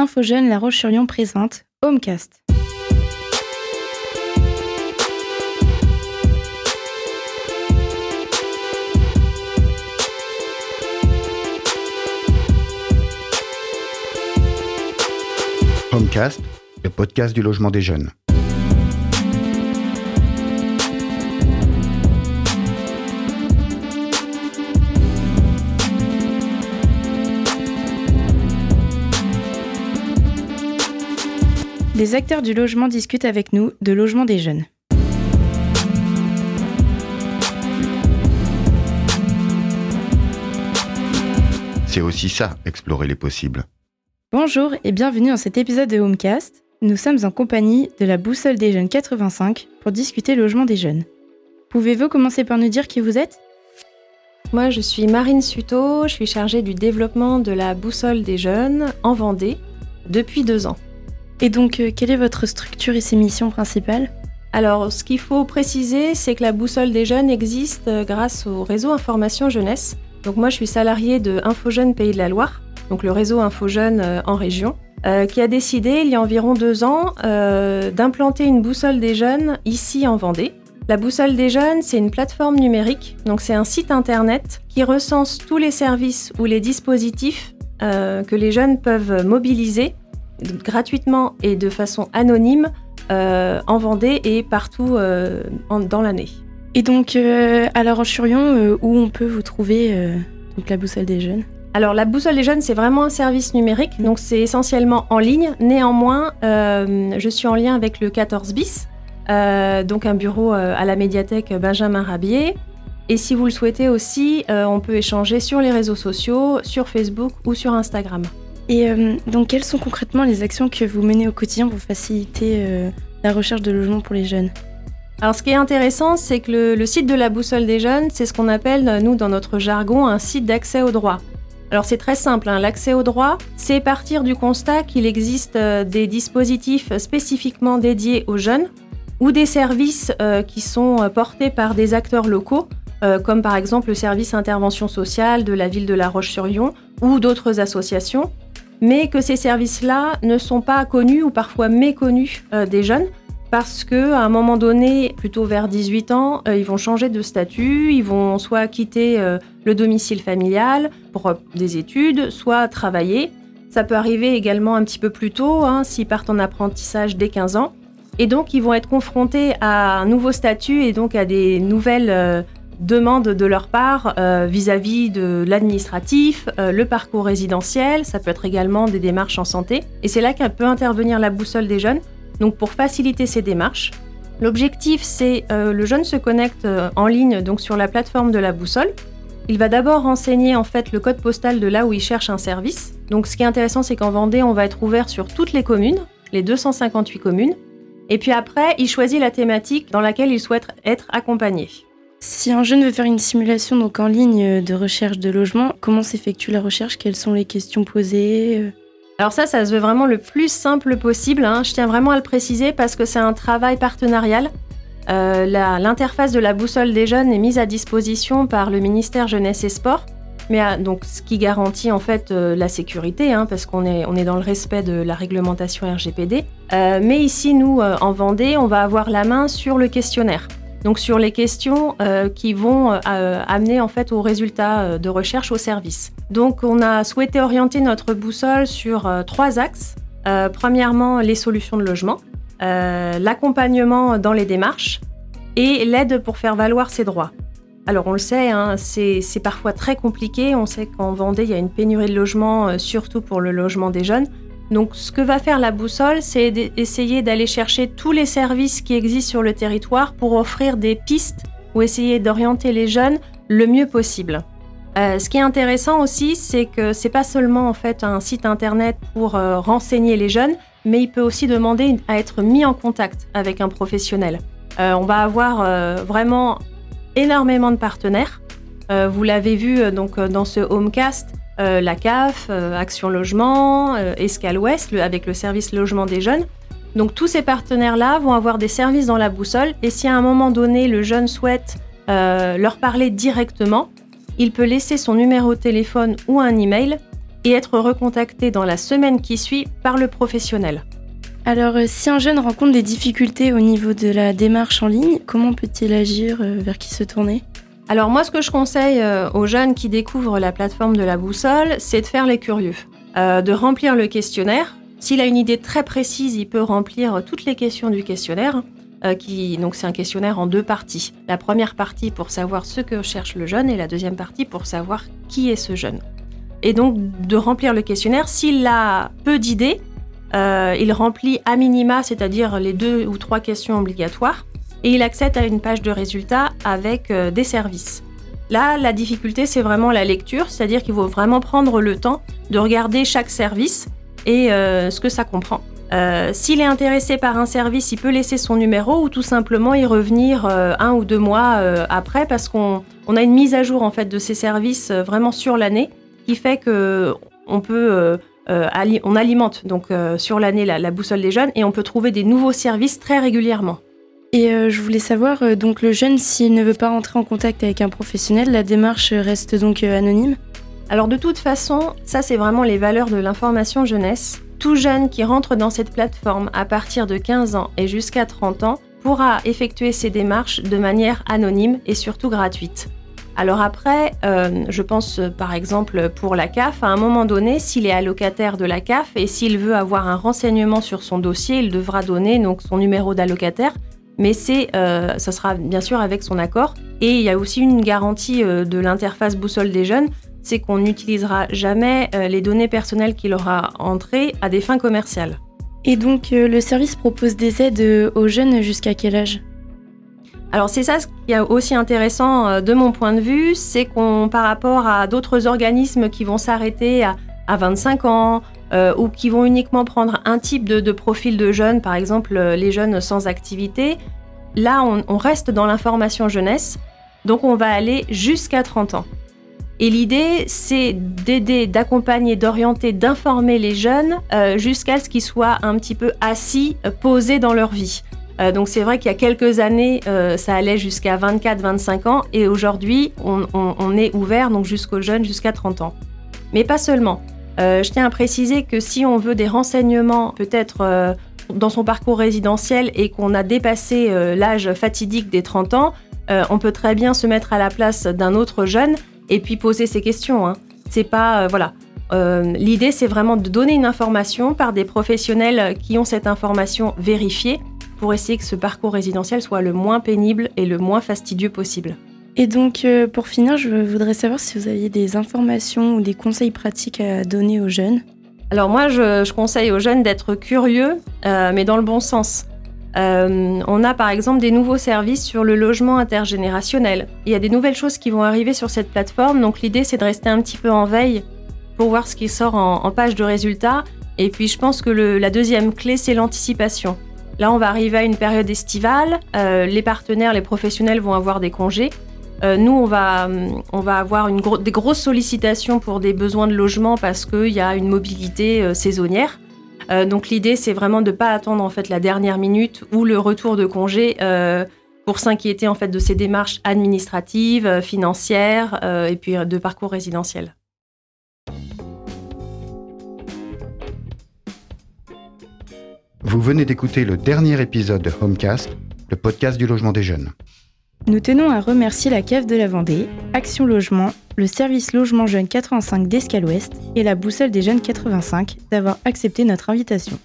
Info Jeune La Roche-sur-Yon présente Homecast. Homecast, le podcast du logement des jeunes. Les acteurs du logement discutent avec nous de logement des jeunes. C'est aussi ça, explorer les possibles. Bonjour et bienvenue dans cet épisode de Homecast. Nous sommes en compagnie de la Boussole des Jeunes 85 pour discuter logement des jeunes. Pouvez-vous commencer par nous dire qui vous êtes? Moi, je suis Marine Suto, je suis chargée du développement de la Boussole des Jeunes en Vendée depuis deux ans. Et donc, euh, quelle est votre structure et ses missions principales? Alors, ce qu'il faut préciser, c'est que la Boussole des Jeunes existe euh, grâce au réseau Information Jeunesse. Donc moi, je suis salariée de Info Jeunes Pays de la Loire, donc le réseau Info Jeunes euh, en région, qui a décidé, il y a environ deux ans, d'implanter une Boussole des Jeunes ici en Vendée. La Boussole des Jeunes, c'est une plateforme numérique, donc c'est un site internet qui recense tous les services ou les dispositifs que les jeunes peuvent mobiliser gratuitement et de façon anonyme euh, en Vendée et partout euh, dans l'année. Et donc, euh, à La Roche-sur-Yon, où on peut vous trouver donc la boussole des jeunes? Alors la boussole des jeunes, c'est vraiment un service numérique, donc c'est essentiellement en ligne. Néanmoins, je suis en lien avec le 14 bis, donc un bureau à la médiathèque Benjamin Rabier. Et si vous le souhaitez aussi, on peut échanger sur les réseaux sociaux, sur Facebook ou sur Instagram. Et euh, donc, quelles sont concrètement les actions que vous menez au quotidien pour faciliter euh, la recherche de logement pour les jeunes? Alors ce qui est intéressant, c'est que le, site de la boussole des jeunes, c'est ce qu'on appelle, nous, dans notre jargon, un site d'accès au droit. Alors c'est très simple, hein. l'accès au droit, c'est partir du constat qu'il existe euh, des dispositifs spécifiquement dédiés aux jeunes ou des services qui sont portés par des acteurs locaux, comme par exemple le service intervention sociale de la ville de La Roche-sur-Yon ou d'autres associations, mais que ces services-là ne sont pas connus ou parfois méconnus euh, des jeunes parce qu'à un moment donné, plutôt vers 18 ans, euh, ils vont changer de statut, ils vont soit quitter euh, le domicile familial pour des études, soit travailler. Ça peut arriver également un petit peu plus tôt, hein, s'ils partent en apprentissage dès 15 ans. Et donc, ils vont être confrontés à un nouveau statut et donc à des nouvelles demande de leur part euh, vis-à-vis de l'administratif, euh, le parcours résidentiel, ça peut être également des démarches en santé. Et c'est là qu'elle peut intervenir la boussole des jeunes, donc pour faciliter ces démarches. L'objectif, c'est euh, le jeune se connecte en ligne donc sur la plateforme de la boussole. Il va d'abord renseigner en fait le code postal de là où il cherche un service. Donc ce qui est intéressant, c'est qu'en Vendée, on va être ouvert sur toutes les communes, les 258 communes. Et puis après, il choisit la thématique dans laquelle il souhaite être accompagné. Si un jeune veut faire une simulation donc en ligne de recherche de logement, comment s'effectue la recherche? Quelles sont les questions posées alors ça, ça se veut vraiment le plus simple possible. Hein. Je tiens vraiment à le préciser parce que c'est un travail partenarial. Euh, l'interface de la boussole des jeunes est mise à disposition par le ministère Jeunesse et Sport, mais euh, donc ce qui garantit en fait euh, la sécurité, hein, parce qu'on est, on est dans le respect de la réglementation RGPD. mais ici, nous, en Vendée, on va avoir la main sur le questionnaire donc sur les questions euh, qui vont euh, amener en fait aux résultats euh, de recherche au service. Donc on a souhaité orienter notre boussole sur trois axes. premièrement, les solutions de logement, l'accompagnement dans les démarches et l'aide pour faire valoir ses droits. Alors on le sait, hein, c'est parfois très compliqué. On sait qu'en Vendée, il y a une pénurie de logements, surtout pour le logement des jeunes. Donc ce que va faire la boussole, c'est d'essayer d'aller chercher tous les services qui existent sur le territoire pour offrir des pistes ou essayer d'orienter les jeunes le mieux possible. Euh, ce qui est intéressant aussi, c'est que c'est pas seulement en fait un site internet pour euh, renseigner les jeunes, mais il peut aussi demander à être mis en contact avec un professionnel. Euh, on va avoir vraiment énormément de partenaires. vous l'avez vu donc dans ce homecast, euh, la CAF, euh, Action Logement, euh, Escale Ouest, avec le service logement des jeunes. Donc tous ces partenaires-là vont avoir des services dans la boussole et si à un moment donné le jeune souhaite leur parler directement, il peut laisser son numéro de téléphone ou un email et être recontacté dans la semaine qui suit par le professionnel. Alors, si un jeune rencontre des difficultés au niveau de la démarche en ligne, comment peut-il agir Vers qui se tourner? Alors moi, ce que je conseille euh, aux jeunes qui découvrent la plateforme de la boussole, c'est de faire les curieux, de remplir le questionnaire. S'il a une idée très précise, il peut remplir toutes les questions du questionnaire. qui, donc c'est un questionnaire en deux parties. La première partie pour savoir ce que cherche le jeune et la deuxième partie pour savoir qui est ce jeune. Et donc de remplir le questionnaire, s'il a peu d'idées, euh, il remplit à minima, c'est-à-dire les deux ou trois questions obligatoires, et il accède à une page de résultats avec euh, des services. Là, la difficulté, c'est vraiment la lecture, c'est-à-dire qu'il faut vraiment prendre le temps de regarder chaque service et euh, ce que ça comprend. S'il est intéressé par un service, il peut laisser son numéro ou tout simplement y revenir un ou deux mois après parce qu'on a une mise à jour en fait de ces services vraiment sur l'année qui fait que on peut euh, on alimente donc euh, sur l'année la, boussole des jeunes et on peut trouver des nouveaux services très régulièrement. Et euh, je voulais savoir, donc le jeune, s'il ne veut pas rentrer en contact avec un professionnel, la démarche reste donc anonyme? Alors de toute façon, ça c'est vraiment les valeurs de l'information jeunesse. Tout jeune qui rentre dans cette plateforme à partir de 15 ans et jusqu'à 30 ans pourra effectuer ses démarches de manière anonyme et surtout gratuite. Alors après, euh, je pense euh, par exemple pour la CAF, à un moment donné, s'il est allocataire de la CAF et s'il veut avoir un renseignement sur son dossier, il devra donner donc son numéro d'allocataire. Mais c'est, euh, ça sera bien sûr avec son accord. Et il y a aussi une garantie de l'interface boussole des jeunes, c'est qu'on n'utilisera jamais les données personnelles qu'il aura entrées à des fins commerciales. Et donc le service propose des aides aux jeunes jusqu'à quel âge? Alors c'est ça ce qui est aussi intéressant euh, de mon point de vue, c'est qu'on par rapport à d'autres organismes qui vont s'arrêter à, 25 ans euh, ou qui vont uniquement prendre un type de, profil de jeunes, par exemple euh, les jeunes sans activité, là on, reste dans l'information jeunesse, donc on va aller jusqu'à 30 ans. Et l'idée, c'est d'aider, d'accompagner, d'orienter, d'informer les jeunes jusqu'à ce qu'ils soient un petit peu assis, posés dans leur vie. Euh, donc c'est vrai qu'il y a quelques années, euh, ça allait jusqu'à 24-25 ans et aujourd'hui, on, est ouvert donc jusqu'aux jeunes, jusqu'à 30 ans. Mais pas seulement. Euh, je tiens à préciser que si on veut des renseignements peut-être dans son parcours résidentiel et qu'on a dépassé l'âge fatidique des 30 ans, on peut très bien se mettre à la place d'un autre jeune et puis poser ses questions. Hein. C'est pas voilà. L'idée, c'est vraiment de donner une information par des professionnels qui ont cette information vérifiée pour essayer que ce parcours résidentiel soit le moins pénible et le moins fastidieux possible. Et donc, euh, pour finir, je voudrais savoir si vous aviez des informations ou des conseils pratiques à donner aux jeunes. Alors moi, je, conseille aux jeunes d'être curieux, euh, mais dans le bon sens. Euh, on a par exemple des nouveaux services sur le logement intergénérationnel. Il y a des nouvelles choses qui vont arriver sur cette plateforme, donc l'idée c'est de rester un petit peu en veille pour voir ce qui sort en, page de résultats. Et puis je pense que la deuxième clé c'est l'anticipation. Là, on va arriver à une période estivale. Les partenaires, les professionnels vont avoir des congés. Euh, nous, on va, on va avoir des grosses sollicitations pour des besoins de logement parce qu'il y a une mobilité euh, saisonnière. donc l'idée, c'est vraiment de ne pas attendre en fait la dernière minute ou le retour de congé pour s'inquiéter en fait de ces démarches administratives, financières et puis de parcours résidentiel. Vous venez d'écouter le dernier épisode de Homecast, le podcast du logement des jeunes. Nous tenons à remercier la CAF de la Vendée, Action Logement, le service Logement Jeune 85 d'Escale Ouest et la Boussole des Jeunes 85 d'avoir accepté notre invitation.